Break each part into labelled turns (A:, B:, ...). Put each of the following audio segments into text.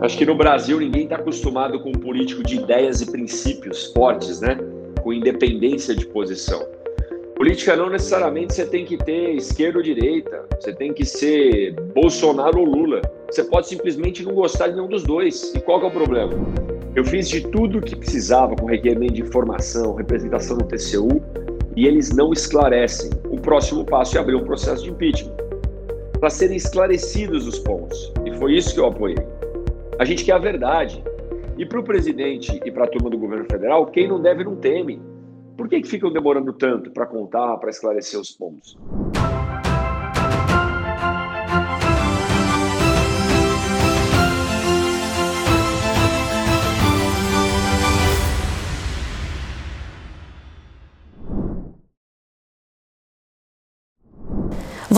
A: Acho que no Brasil ninguém está acostumado com um político de ideias e princípios fortes, né? Com independência de posição. Política não necessariamente você tem que ter esquerda ou direita, você tem que ser Bolsonaro ou Lula. Você pode simplesmente não gostar de nenhum dos dois. E qual é o problema? Eu fiz de tudo o que precisava com requerimento de informação, representação no TCU, e eles não esclarecem. O próximo passo é abrir um processo de impeachment para serem esclarecidos os pontos. E foi isso que eu apoiei. A gente quer a verdade. E para o presidente e para a turma do governo federal, quem não deve não teme. Por que, que ficam demorando tanto para contar, para esclarecer os pontos?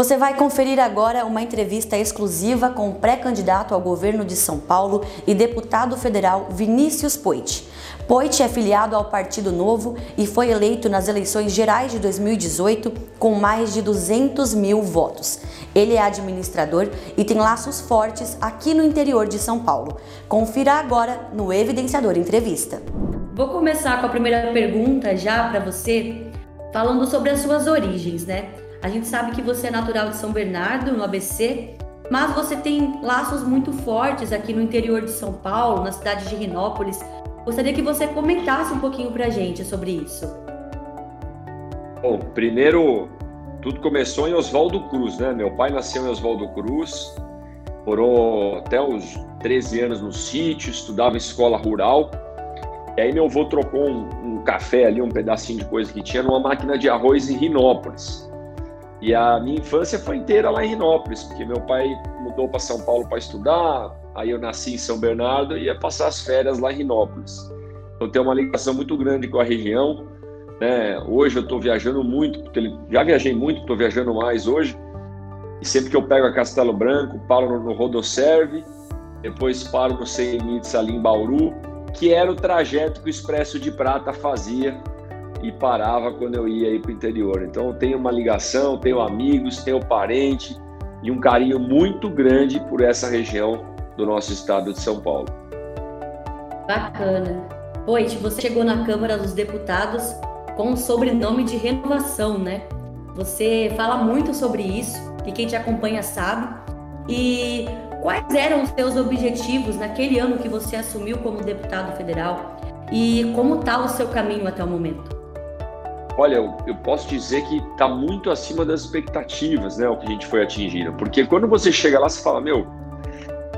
B: Você vai conferir agora uma entrevista exclusiva com o pré-candidato ao governo de São Paulo e deputado federal Vinícius Poit. Poit é filiado ao Partido Novo e foi eleito nas eleições gerais de 2018 com mais de 200 mil votos. Ele é administrador e tem laços fortes aqui no interior de São Paulo. Confira agora no Evidenciador Entrevista. Vou começar com a primeira pergunta já para você, falando sobre as suas origens, né? A gente sabe que você é natural de São Bernardo, no ABC, mas você tem laços muito fortes aqui no interior de São Paulo, na cidade de Rinópolis. Gostaria que você comentasse um pouquinho para a gente sobre isso.
A: Bom, primeiro, tudo começou em Oswaldo Cruz, né? Meu pai nasceu em Oswaldo Cruz, morou até os 13 anos no sítio, estudava escola rural. E aí meu avô trocou um, um, café ali, um pedacinho de coisa que tinha, numa máquina de arroz em Rinópolis. E a minha infância foi inteira lá em Rinópolis, porque meu pai mudou para São Paulo para estudar, aí eu nasci em São Bernardo e ia passar as férias lá em Rinópolis. Então tenho uma ligação muito grande com a região. Né? Hoje eu estou viajando muito, já viajei muito, estou viajando mais hoje. E sempre que eu pego a Castelo Branco, paro no, no Rodoserve, depois paro no ali em Bauru, que era o trajeto que o Expresso de Prata fazia e parava quando eu ia para o interior. Então eu tenho uma ligação, tenho amigos, tenho parente e um carinho muito grande por essa região do nosso estado de São Paulo.
B: Bacana. Poit, você chegou na Câmara dos Deputados com o sobrenome de renovação, né? Você fala muito sobre isso, e quem te acompanha sabe. E quais eram os seus objetivos naquele ano que você assumiu como deputado federal? E como está o seu caminho até o momento?
A: Olha, eu, eu posso dizer que está muito acima das expectativas, né, o que a gente foi atingindo. Porque quando você chega lá, você fala, meu,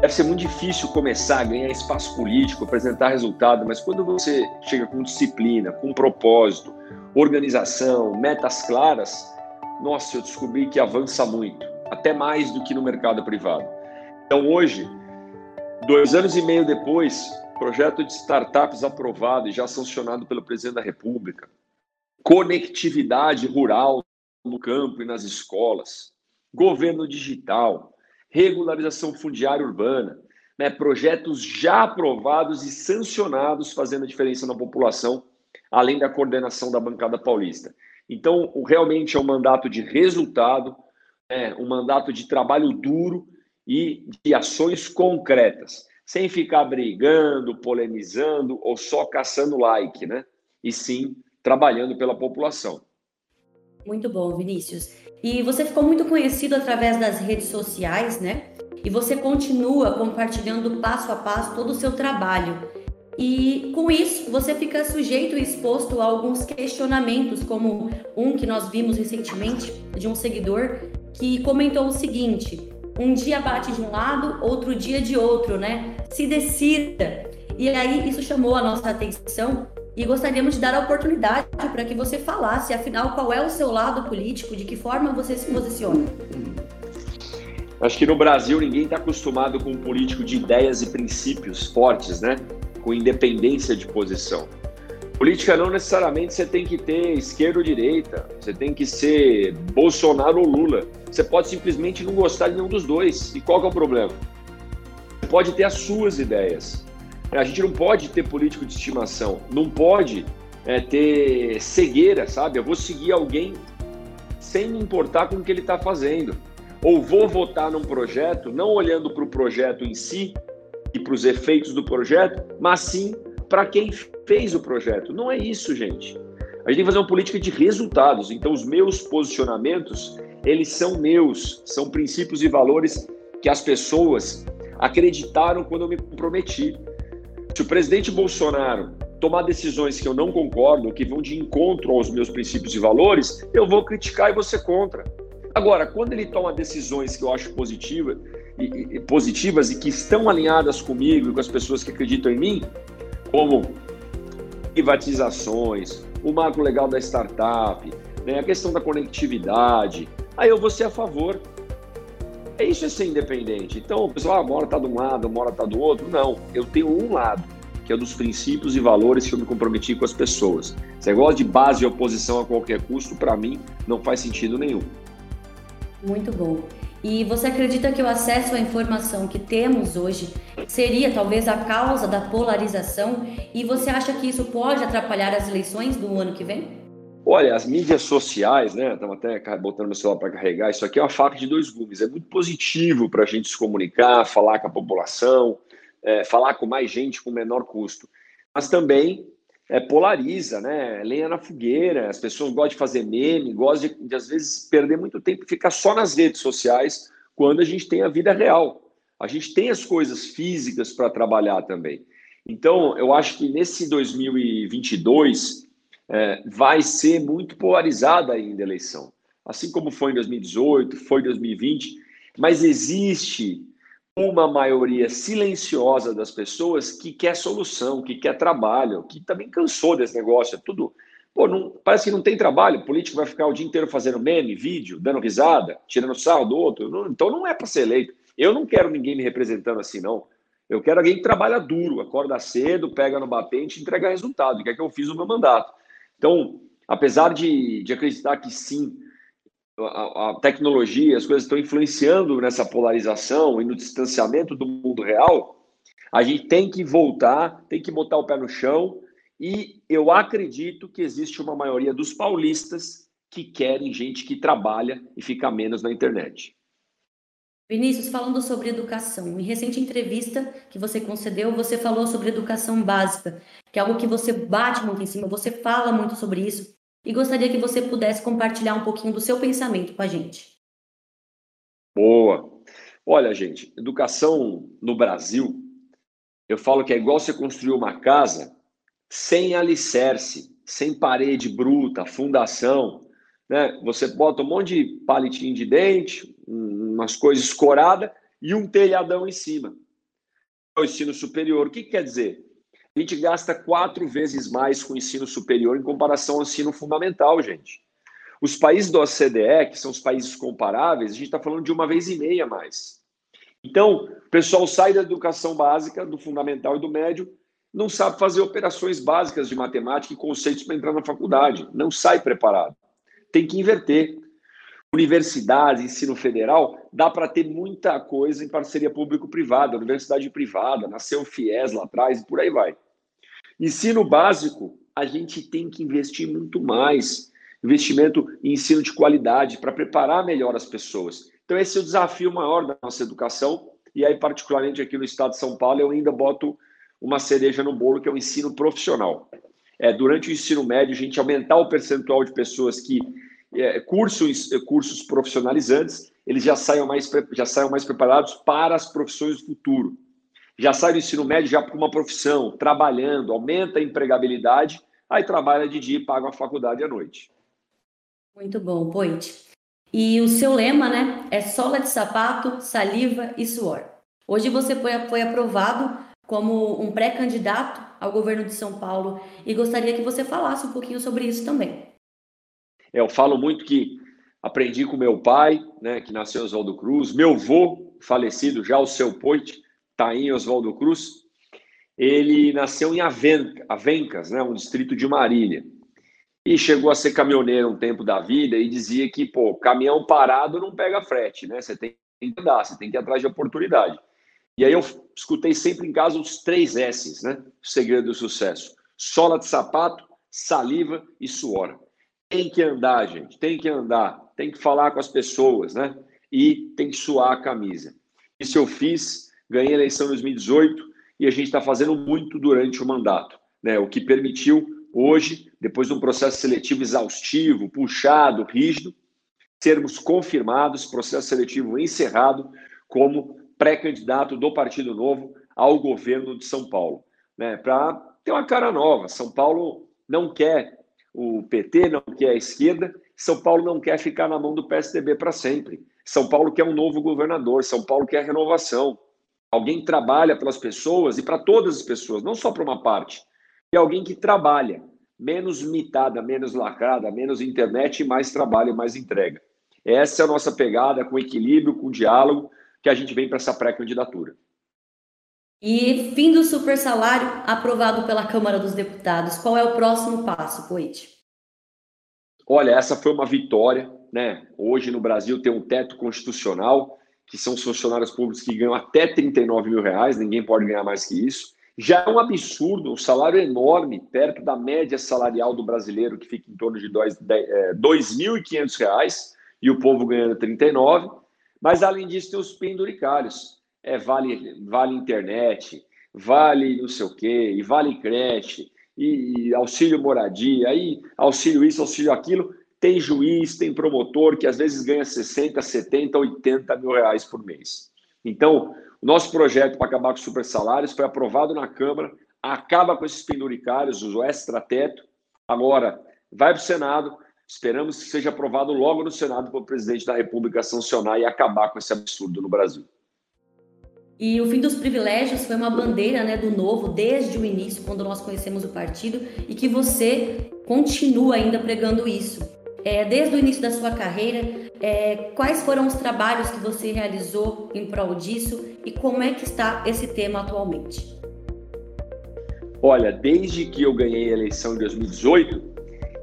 A: deve ser muito difícil começar a ganhar espaço político, apresentar resultado, mas quando você chega com disciplina, com propósito, organização, metas claras, nossa, eu descobri que avança muito, até mais do que no mercado privado. Então hoje, dois anos e meio depois, projeto de startups aprovado e já sancionado pelo presidente da República, conectividade rural no campo e nas escolas, governo digital, regularização fundiária urbana, né, projetos já aprovados e sancionados fazendo a diferença na população, além da coordenação da bancada paulista. Então, realmente é um mandato de resultado, é, um mandato de trabalho duro e de ações concretas, sem ficar brigando, polemizando ou só caçando like, né? E sim trabalhando pela população.
B: Muito bom, Vinícius. E você ficou muito conhecido através das redes sociais, né? E você continua compartilhando passo a passo todo o seu trabalho. E com isso, você fica sujeito e exposto a alguns questionamentos, como um que nós vimos recentemente de um seguidor que comentou o seguinte: um dia bate de um lado, outro dia de outro, né? Se decida. E aí isso chamou a nossa atenção e gostaríamos de dar a oportunidade para que você falasse, afinal, qual é o seu lado político, de que forma você se posiciona.
A: Acho que no Brasil ninguém está acostumado com um político de ideias e princípios fortes, né? Com independência de posição. Política não necessariamente você tem que ter esquerda ou direita, você tem que ser Bolsonaro ou Lula. Você pode simplesmente não gostar de nenhum dos dois. E qual é o problema? Você pode ter as suas ideias, a gente não pode ter político de estimação, não pode é, ter cegueira, sabe? Eu vou seguir alguém sem me importar com o que ele está fazendo. Ou vou votar num projeto, não olhando para o projeto em si, e para os efeitos do projeto, mas sim para quem fez o projeto. Não é isso, gente. A gente tem que fazer uma política de resultados. Então, os meus posicionamentos, eles são meus, são princípios e valores que as pessoas acreditaram quando eu me comprometi. Se o presidente Bolsonaro tomar decisões que eu não concordo, que vão de encontro aos meus princípios e valores, eu vou criticar e ser contra. Agora, quando ele toma decisões que eu acho positiva, e, e, positivas e que estão alinhadas comigo e com as pessoas que acreditam em mim, como privatizações, o marco legal da startup, né, a questão da conectividade, aí eu vou ser a favor. É isso é ser independente. Então, o pessoal, ah, está de um lado, uma hora está do outro. Não, eu tenho um lado, que é dos princípios e valores que eu me comprometi com as pessoas. Esse negócio de base e oposição a qualquer custo, para mim, não faz sentido nenhum.
B: Muito bom. E você acredita que o acesso à informação que temos hoje seria talvez a causa da polarização? E você acha que isso pode atrapalhar as eleições do ano que vem?
A: Olha, as mídias sociais, né? Estava até botando meu celular para carregar. Isso aqui é uma faca de dois gumes. É muito positivo para a gente se comunicar, falar com a população, é, falar com mais gente com menor custo. Mas também é, polariza, né? Lenha na fogueira. As pessoas gostam de fazer meme, gostam de, de, às vezes, perder muito tempo e ficar só nas redes sociais quando a gente tem a vida real. A gente tem as coisas físicas para trabalhar também. Então, eu acho que nesse 2022 é, vai ser muito polarizada ainda a eleição. Assim como foi em 2018, foi em 2020, mas existe uma maioria silenciosa das pessoas que quer solução, que quer trabalho, que também cansou desse negócio. É tudo. Pô, não, parece que não tem trabalho. O político vai ficar o dia inteiro fazendo meme, vídeo, dando risada, tirando sarro do outro. Não, então não é para ser eleito. Eu não quero ninguém me representando assim, não. Eu quero alguém que trabalha duro, acorda cedo, pega no batente e entrega resultado, que é que eu fiz o meu mandato. Então, apesar de, de acreditar que sim, a, a, tecnologia, as coisas estão influenciando nessa polarização e no distanciamento do mundo real, a gente tem que voltar, tem que botar o pé no chão. E eu acredito que existe uma maioria dos paulistas que querem gente que trabalha e fica menos na internet.
B: Vinícius, falando sobre educação, em recente entrevista que você concedeu, você falou sobre educação básica, que é algo que você bate muito em cima, você fala muito sobre isso e gostaria que você pudesse compartilhar um pouquinho do seu pensamento com a gente.
A: Boa. Olha, gente, educação no Brasil, eu falo que é igual você construir uma casa sem alicerce, sem parede bruta, fundação. Né? Você bota um monte de palitinho de dente, umas coisas escoradas e um telhadão em cima. O ensino superior, o que, que quer dizer? A gente gasta quatro vezes mais com o ensino superior em comparação ao ensino fundamental, gente. Os países do OCDE, que são os países comparáveis, a gente está falando de uma vez e meia mais. Então, o pessoal sai da educação básica, do fundamental e do médio, não sabe fazer operações básicas de matemática e conceitos para entrar na faculdade. Não sai preparado. Tem que inverter. Universidades, ensino federal, dá para ter muita coisa em parceria público-privada, universidade privada, nasceu FIES lá atrás e por aí vai. Ensino básico, a gente tem que investir muito mais. Investimento em ensino de qualidade para preparar melhor as pessoas. Então, esse é o desafio maior da nossa educação. E aí, particularmente aqui no estado de São Paulo, eu ainda boto uma cereja no bolo, que é o ensino profissional. É, durante o ensino médio, a gente aumentar o percentual de pessoas que é, cursos, cursos profissionalizantes, eles já saiam, mais, já saiam mais preparados para as profissões do futuro já sai do ensino médio já para uma profissão, trabalhando, aumenta a empregabilidade, aí trabalha de dia e paga a faculdade à noite.
B: Muito bom, Poit. E o seu lema, né, é sola de sapato, saliva e suor. Hoje você foi, foi aprovado como um pré-candidato ao governo de São Paulo e gostaria que você falasse um pouquinho sobre isso também.
A: É, eu falo muito que aprendi com meu pai, né, que nasceu em Oswaldo Cruz, meu avô falecido já, o seu Poit, Taim Oswaldo Cruz, ele nasceu em Avenca, Avencas, né, um distrito de Marília. E chegou a ser caminhoneiro um tempo da vida e dizia que, pô, caminhão parado não pega frete, né? Você tem que andar, você tem que ir atrás de oportunidade. E aí eu escutei sempre em casa os três S's, né? O segredo do sucesso. Sola de sapato, saliva e suor. Tem que andar, gente, tem que andar, tem que falar com as pessoas, né? E tem que suar a camisa. Isso eu fiz ganhei a eleição em 2018 e a gente está fazendo muito durante o mandato, né? O que permitiu hoje, depois de um processo seletivo exaustivo, puxado, rígido, sermos confirmados, processo seletivo encerrado, como pré-candidato do Partido Novo ao governo de São Paulo, né? Para ter uma cara nova. São Paulo não quer o PT, não quer a esquerda. São Paulo não quer ficar na mão do PSDB para sempre. São Paulo quer um novo governador. São Paulo quer renovação. Alguém trabalha pelas pessoas e para todas as pessoas, não só para uma parte. E alguém que trabalha, menos mitada, menos lacrada, menos internet e mais trabalho e mais entrega. Essa é a nossa pegada com equilíbrio, com diálogo, que a gente vem para essa pré-candidatura.
B: E fim do super salário aprovado pela Câmara dos Deputados. Qual é o próximo passo, Poit?
A: Olha, essa foi uma vitória, né? Hoje no Brasil tem um teto constitucional, que são os funcionários públicos que ganham até 39 mil reais, ninguém pode ganhar mais que isso. Já é um absurdo, um salário enorme, perto da média salarial do brasileiro, que fica em torno de R$ 2.500, e o povo ganhando 39. Mas, além disso, tem os penduricários é vale, vale internet, vale não sei o quê, e vale creche, e, e auxílio moradia, aí auxílio isso, auxílio aquilo. Tem juiz, tem promotor que às vezes ganha 60, 70, 80 mil reais por mês. Então, o nosso projeto para acabar com os super salários foi aprovado na Câmara, acaba com esses penduricários, o extra-teto, agora vai para o Senado, esperamos que seja aprovado logo no Senado para o presidente da República sancionar e acabar com esse absurdo no Brasil.
B: E o fim dos privilégios foi uma bandeira né, do novo desde o início, quando nós conhecemos o partido, e que você continua ainda pregando isso. É, desde o início da sua carreira, é, quais foram os trabalhos que você realizou em prol disso e como é que está esse tema atualmente?
A: Olha, desde que eu ganhei a eleição em 2018,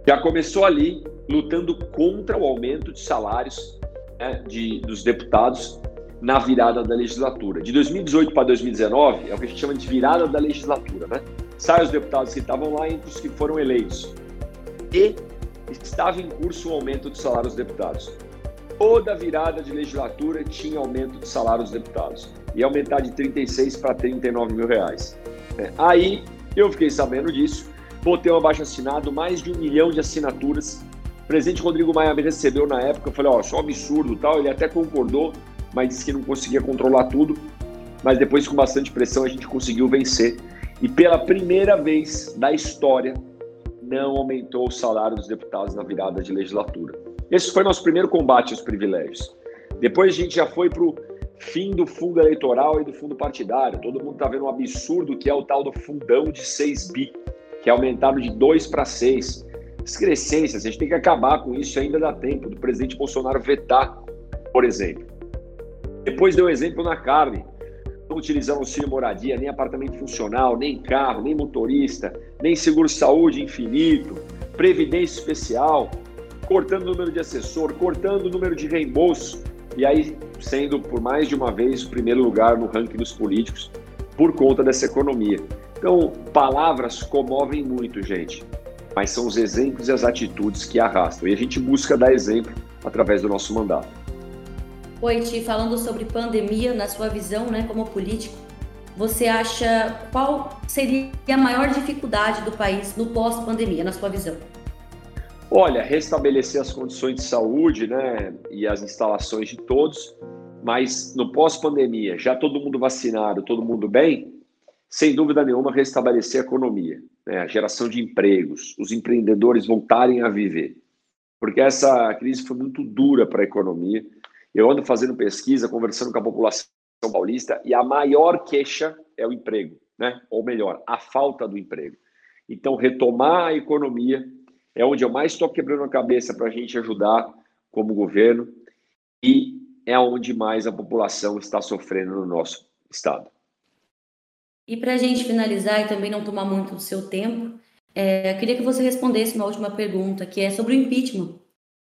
A: já começou ali lutando contra o aumento de salários né, de, dos deputados na virada da legislatura. De 2018 para 2019 é o que a gente chama de virada da legislatura, né? Sai os deputados que estavam lá entre os que foram eleitos. E estava em curso o aumento do salário dos deputados. Toda virada de legislatura tinha aumento de salário dos deputados. E aumentar de 36 para 39 mil reais. É, aí eu fiquei sabendo disso, botei um abaixo assinado, mais de um milhão de assinaturas. O presidente Rodrigo Maia me recebeu na época, eu falei, ó, oh, só um absurdo tal, ele até concordou, mas disse que não conseguia controlar tudo. Mas depois, com bastante pressão, a gente conseguiu vencer. E pela primeira vez da história, não aumentou o salário dos deputados na virada de legislatura. Esse foi nosso primeiro combate aos privilégios. Depois a gente já foi para o fim do fundo eleitoral e do fundo partidário. Todo mundo está vendo um absurdo que é o tal do fundão de 6 bi, que é aumentado de 2 para 6. Excrescências, a gente tem que acabar com isso ainda dá tempo do presidente Bolsonaro vetar, por exemplo. Depois deu exemplo na carne. Não utilizando auxílio moradia, nem apartamento funcional, nem carro, nem motorista, nem seguro-saúde infinito, previdência especial, cortando o número de assessor, cortando o número de reembolso, e aí sendo por mais de uma vez o primeiro lugar no ranking dos políticos por conta dessa economia. Então, palavras comovem muito, gente, mas são os exemplos e as atitudes que arrastam. E a gente busca dar exemplo através do nosso mandato.
B: Oiti, falando sobre pandemia, na sua visão, né, como político, você acha qual seria a maior dificuldade do país no pós-pandemia, na sua visão?
A: Olha, restabelecer as condições de saúde, né, e as instalações de todos, mas no pós-pandemia, já todo mundo vacinado, todo mundo bem, sem dúvida nenhuma, restabelecer a economia, né, a geração de empregos, os empreendedores voltarem a viver, porque essa crise foi muito dura para a economia eu ando fazendo pesquisa, conversando com a população paulista, e a maior queixa é o emprego, né? ou melhor, a falta do emprego. Então, retomar a economia é onde eu mais estou quebrando a cabeça para a gente ajudar como governo e é onde mais a população está sofrendo no nosso estado.
B: E para a gente finalizar e também não tomar muito do seu tempo, é, queria que você respondesse uma última pergunta, que é sobre o impeachment.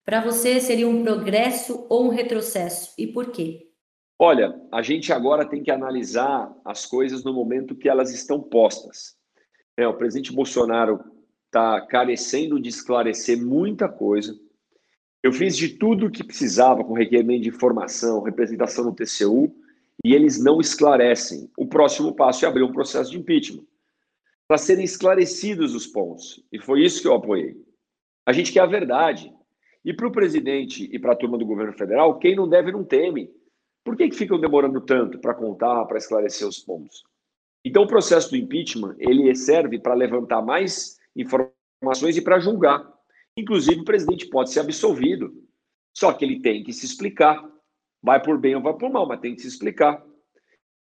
B: Para você, seria um progresso ou um retrocesso? E por quê?
A: Olha, a gente agora tem que analisar as coisas no momento que elas estão postas. É, o presidente Bolsonaro está carecendo de esclarecer muita coisa. Eu fiz de tudo o que precisava com requerimento de informação, representação no TCU, e eles não esclarecem. O próximo passo é abrir um processo de impeachment para serem esclarecidos os pontos. E foi isso que eu apoiei. A gente quer a verdade. E para o presidente e para a turma do governo federal, quem não deve não teme. Por que, que ficam demorando tanto para contar, para esclarecer os pontos? Então, o processo do impeachment ele serve para levantar mais informações e para julgar. Inclusive, o presidente pode ser absolvido. Só que ele tem que se explicar. Vai por bem ou vai por mal, mas tem que se explicar.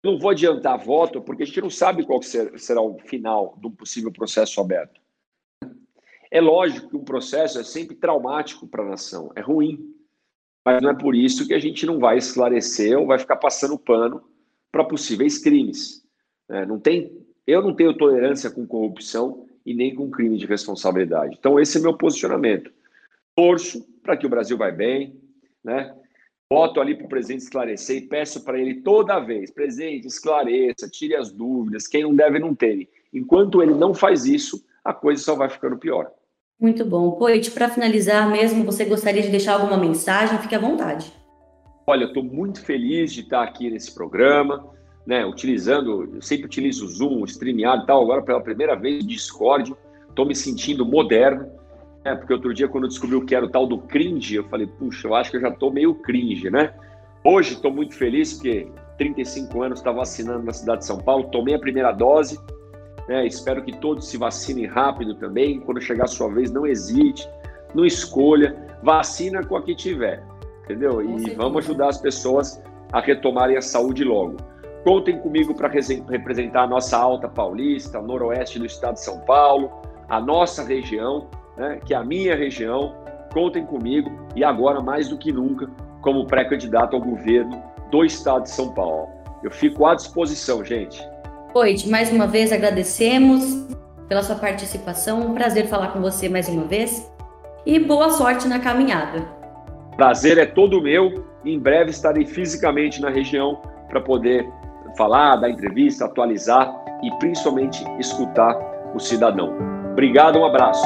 A: Não vou adiantar voto, porque a gente não sabe qual será o final de um possível processo aberto. É lógico que um processo é sempre traumático para a nação, é ruim. Mas não é por isso que a gente não vai esclarecer ou vai ficar passando pano para possíveis crimes. É, não tem, eu não tenho tolerância com corrupção e nem com crime de responsabilidade. Então, esse é meu posicionamento. Torço para que o Brasil vai bem, né? Boto ali para o presidente esclarecer e peço para ele toda vez: presidente, esclareça, tire as dúvidas, quem não deve não tem. Enquanto ele não faz isso, a coisa só vai ficando pior.
B: Muito bom. Poit, para finalizar mesmo, você gostaria de deixar alguma mensagem? Fique à vontade.
A: Olha, eu estou muito feliz de estar aqui nesse programa, né? Utilizando, eu sempre utilizo o Zoom, o StreamYard e tal, agora pela primeira vez o Discord. Estou me sentindo moderno é, porque outro dia, quando eu descobri o que era o tal do cringe, eu falei, puxa, eu acho que eu já estou meio cringe, né? Hoje estou muito feliz porque 35 anos está vacinando na cidade de São Paulo, tomei a primeira dose, né? Espero que todos se vacinem rápido também. Quando chegar a sua vez, não hesite, não escolha, vacina com a que tiver, entendeu? E vamos ajudar as pessoas a retomarem a saúde logo. Contem comigo para representar a nossa Alta Paulista, noroeste do estado de São Paulo, a nossa região né, que é a minha região, contem comigo e agora mais do que nunca como pré-candidato ao governo do estado de São Paulo. Eu fico à disposição, gente.
B: Oi, mais uma vez agradecemos pela sua participação. Um prazer falar com você mais uma vez e boa sorte na caminhada.
A: Prazer é todo meu. Em breve estarei fisicamente na região para poder falar, dar entrevista, atualizar e principalmente escutar o cidadão. Obrigado, um abraço.